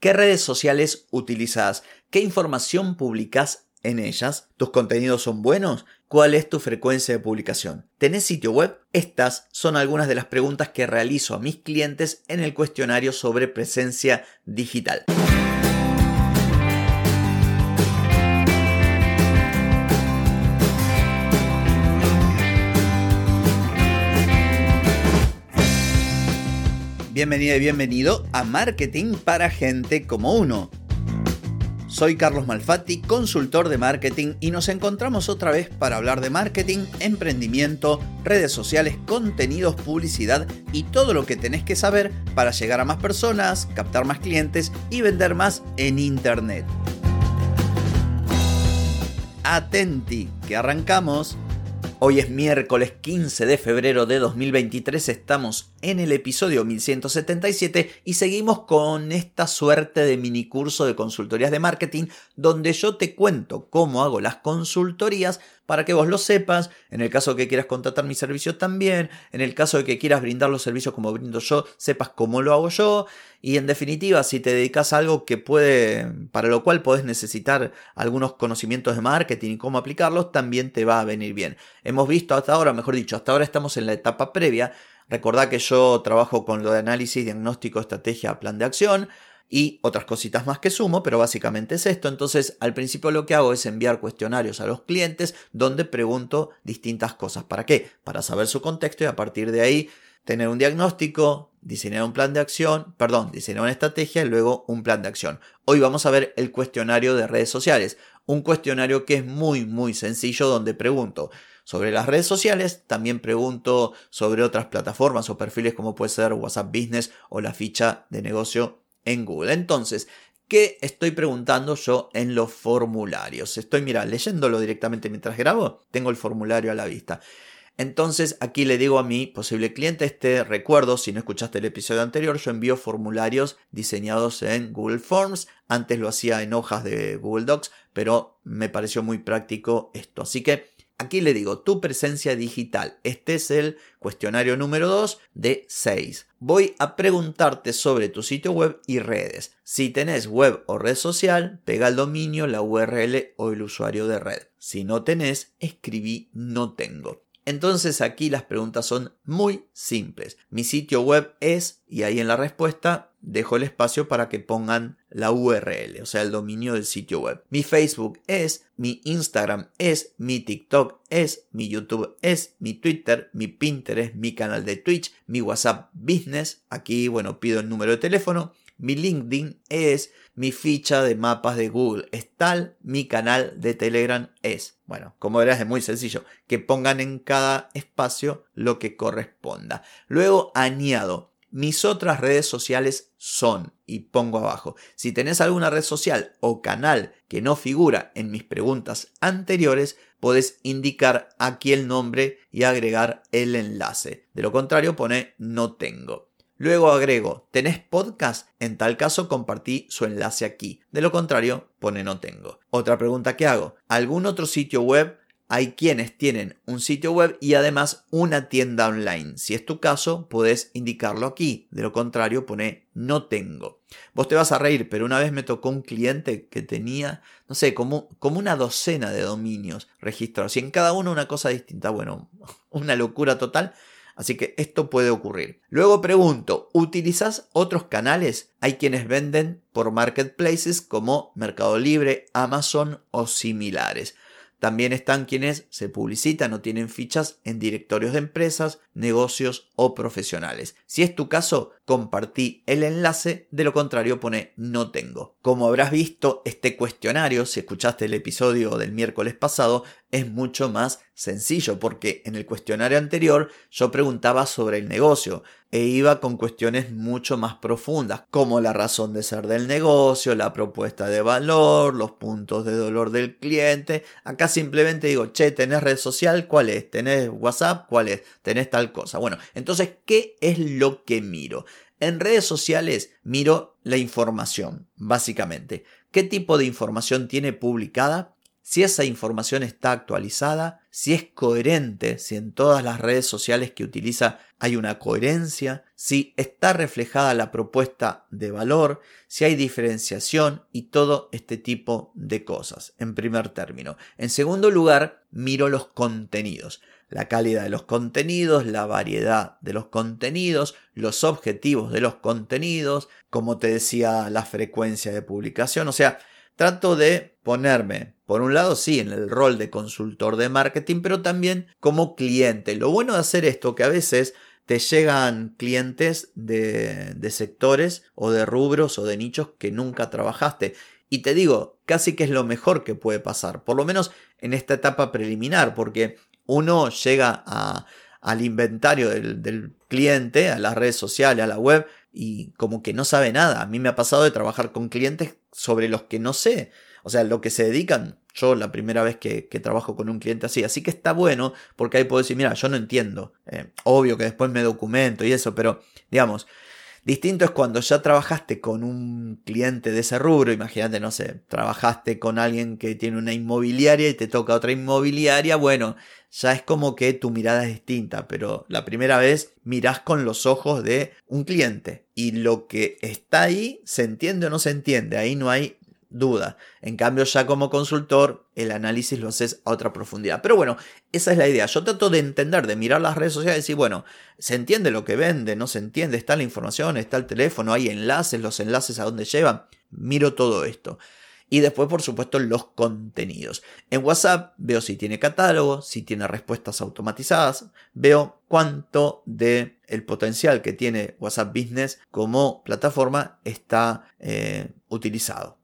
¿Qué redes sociales utilizas? ¿Qué información publicas en ellas? ¿Tus contenidos son buenos? ¿Cuál es tu frecuencia de publicación? ¿Tenés sitio web? Estas son algunas de las preguntas que realizo a mis clientes en el cuestionario sobre presencia digital. Bienvenida y bienvenido a Marketing para Gente como Uno. Soy Carlos Malfatti, consultor de marketing y nos encontramos otra vez para hablar de marketing, emprendimiento, redes sociales, contenidos, publicidad y todo lo que tenés que saber para llegar a más personas, captar más clientes y vender más en Internet. Atenti, que arrancamos. Hoy es miércoles 15 de febrero de 2023, estamos en el episodio 1177 y seguimos con esta suerte de mini curso de consultorías de marketing donde yo te cuento cómo hago las consultorías para que vos lo sepas, en el caso de que quieras contratar mi servicio también, en el caso de que quieras brindar los servicios como brindo yo, sepas cómo lo hago yo, y en definitiva, si te dedicas a algo que puede, para lo cual podés necesitar algunos conocimientos de marketing y cómo aplicarlos, también te va a venir bien. Hemos visto hasta ahora, mejor dicho, hasta ahora estamos en la etapa previa, Recordá que yo trabajo con lo de análisis, diagnóstico, estrategia, plan de acción y otras cositas más que sumo, pero básicamente es esto. Entonces, al principio lo que hago es enviar cuestionarios a los clientes donde pregunto distintas cosas. ¿Para qué? Para saber su contexto y a partir de ahí tener un diagnóstico, diseñar un plan de acción, perdón, diseñar una estrategia y luego un plan de acción. Hoy vamos a ver el cuestionario de redes sociales, un cuestionario que es muy muy sencillo donde pregunto sobre las redes sociales, también pregunto sobre otras plataformas o perfiles como puede ser WhatsApp Business o la ficha de negocio en Google. Entonces, ¿qué estoy preguntando yo en los formularios? Estoy, mira, leyéndolo directamente mientras grabo, tengo el formulario a la vista. Entonces aquí le digo a mi posible cliente este recuerdo, si no escuchaste el episodio anterior, yo envío formularios diseñados en Google Forms, antes lo hacía en hojas de Google Docs, pero me pareció muy práctico esto. Así que Aquí le digo, tu presencia digital. Este es el cuestionario número 2 de 6. Voy a preguntarte sobre tu sitio web y redes. Si tenés web o red social, pega el dominio, la URL o el usuario de red. Si no tenés, escribí no tengo. Entonces aquí las preguntas son muy simples. Mi sitio web es, y ahí en la respuesta dejo el espacio para que pongan la URL, o sea, el dominio del sitio web. Mi Facebook es, mi Instagram es, mi TikTok es, mi YouTube es, mi Twitter, mi Pinterest, mi canal de Twitch, mi WhatsApp Business, aquí, bueno, pido el número de teléfono, mi LinkedIn es, mi ficha de mapas de Google es tal, mi canal de Telegram es. Bueno, como verás es muy sencillo, que pongan en cada espacio lo que corresponda. Luego añado, mis otras redes sociales son, y pongo abajo, si tenés alguna red social o canal que no figura en mis preguntas anteriores, podés indicar aquí el nombre y agregar el enlace. De lo contrario, pone no tengo. Luego agrego, ¿tenés podcast? En tal caso compartí su enlace aquí. De lo contrario, pone no tengo. Otra pregunta que hago, ¿algún otro sitio web hay quienes tienen un sitio web y además una tienda online. Si es tu caso, puedes indicarlo aquí. De lo contrario, pone no tengo. Vos te vas a reír, pero una vez me tocó un cliente que tenía, no sé, como, como una docena de dominios registrados y en cada uno una cosa distinta. Bueno, una locura total. Así que esto puede ocurrir. Luego pregunto, ¿utilizas otros canales? Hay quienes venden por marketplaces como Mercado Libre, Amazon o similares. También están quienes se publicitan o tienen fichas en directorios de empresas, negocios o profesionales. Si es tu caso, compartí el enlace, de lo contrario pone no tengo. Como habrás visto, este cuestionario, si escuchaste el episodio del miércoles pasado, es mucho más sencillo porque en el cuestionario anterior yo preguntaba sobre el negocio e iba con cuestiones mucho más profundas como la razón de ser del negocio, la propuesta de valor, los puntos de dolor del cliente. Acá simplemente digo, che, ¿tenés red social? ¿Cuál es? ¿Tenés WhatsApp? ¿Cuál es? ¿Tenés tal cosa? Bueno, entonces, ¿qué es lo que miro? En redes sociales miro la información, básicamente. ¿Qué tipo de información tiene publicada? Si esa información está actualizada, si es coherente, si en todas las redes sociales que utiliza hay una coherencia, si está reflejada la propuesta de valor, si hay diferenciación y todo este tipo de cosas, en primer término. En segundo lugar, miro los contenidos la calidad de los contenidos, la variedad de los contenidos, los objetivos de los contenidos, como te decía, la frecuencia de publicación. O sea, trato de ponerme, por un lado, sí, en el rol de consultor de marketing, pero también como cliente. Lo bueno de hacer esto, que a veces te llegan clientes de, sectores o de rubros o de nichos que nunca trabajaste. Y te digo, casi que es lo mejor que puede pasar, por lo menos en esta etapa preliminar, porque uno llega al inventario del, del, cliente, a las redes sociales, a la web, y como que no sabe nada. A mí me ha pasado de trabajar con clientes sobre los que no sé. O sea, lo que se dedican, yo la primera vez que, trabajo con un cliente así. Así que está bueno porque ahí puedo decir, mira, yo no entiendo. Eh, obvio que después me documento y eso, pero digamos, Distinto es cuando ya trabajaste con un cliente de ese rubro, imagínate, no sé, trabajaste con alguien que tiene una inmobiliaria y te toca otra inmobiliaria, bueno, ya es como que tu mirada es distinta, pero la primera vez mirás con los ojos de un cliente y lo que está ahí se entiende o no se entiende, ahí no hay duda. En cambio, ya como consultor, el análisis lo haces a otra profundidad. Pero bueno, esa es la idea. Yo trato de entender, de mirar las redes sociales y decir, bueno, ¿se entiende lo que vende? ¿No se entiende? ¿Está la información? ¿Está el teléfono? ¿Hay enlaces? ¿Los enlaces a dónde llevan? Miro todo esto. Y después, por supuesto, los contenidos. En WhatsApp veo si tiene catálogo, si tiene respuestas automatizadas, veo cuánto de el potencial que tiene WhatsApp Business como plataforma está eh, utilizado.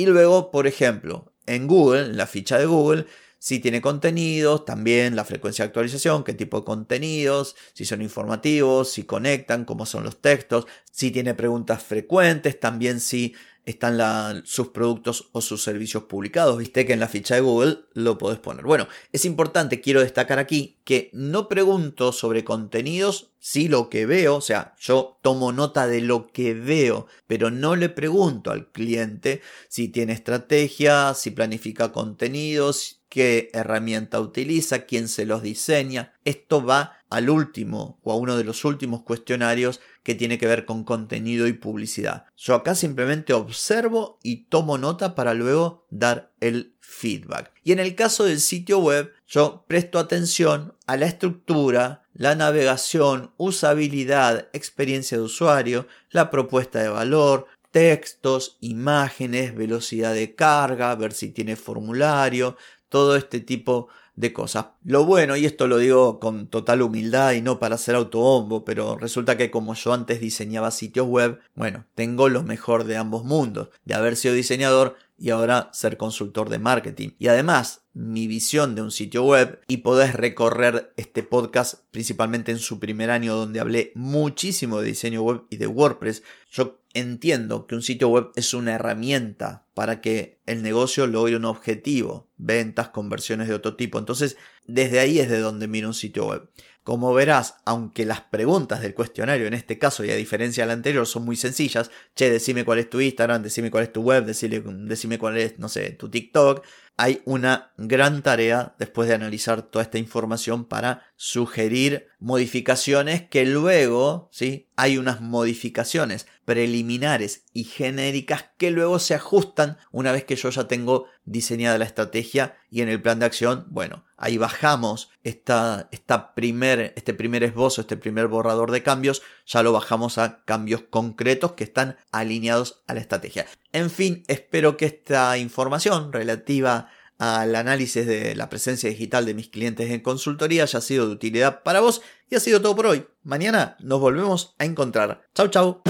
Y luego, por ejemplo, en Google, en la ficha de Google, si tiene contenidos, también la frecuencia de actualización, qué tipo de contenidos, si son informativos, si conectan, cómo son los textos, si tiene preguntas frecuentes, también si están sus productos o sus servicios publicados. Viste que en la ficha de Google lo podés poner. Bueno, es importante, quiero destacar aquí, que no pregunto sobre contenidos, si lo que veo, o sea, yo tomo nota de lo que veo, pero no le pregunto al cliente si tiene estrategia, si planifica contenidos, qué herramienta utiliza, quién se los diseña. Esto va al último o a uno de los últimos cuestionarios que tiene que ver con contenido y publicidad. Yo acá simplemente observo y tomo nota para luego dar el feedback. Y en el caso del sitio web, yo presto atención a la estructura, la navegación, usabilidad, experiencia de usuario, la propuesta de valor, textos, imágenes, velocidad de carga, ver si tiene formulario, todo este tipo de cosas. Lo bueno, y esto lo digo con total humildad y no para hacer autobombo, pero resulta que como yo antes diseñaba sitios web, bueno, tengo lo mejor de ambos mundos, de haber sido diseñador y ahora ser consultor de marketing. Y además, mi visión de un sitio web y podés recorrer este podcast principalmente en su primer año donde hablé muchísimo de diseño web y de WordPress. Yo entiendo que un sitio web es una herramienta para que el negocio logre un objetivo, ventas, conversiones de otro tipo. Entonces, desde ahí es de donde miro un sitio web. Como verás, aunque las preguntas del cuestionario en este caso y a diferencia del anterior son muy sencillas, che, decime cuál es tu Instagram, decime cuál es tu web, decime, cuál es, no sé, tu TikTok, hay una gran tarea después de analizar toda esta información para sugerir modificaciones que luego, ¿sí? Hay unas modificaciones preliminares y genéricas que luego se ajustan una vez que yo ya tengo diseñada la estrategia y en el plan de acción, bueno, ahí bajamos esta, esta este primer esbozo, este primer borrador de cambios, ya lo bajamos a cambios concretos que están alineados a la estrategia. En fin, espero que esta información relativa al análisis de la presencia digital de mis clientes en consultoría haya sido de utilidad para vos y ha sido todo por hoy. Mañana nos volvemos a encontrar. Chau chau.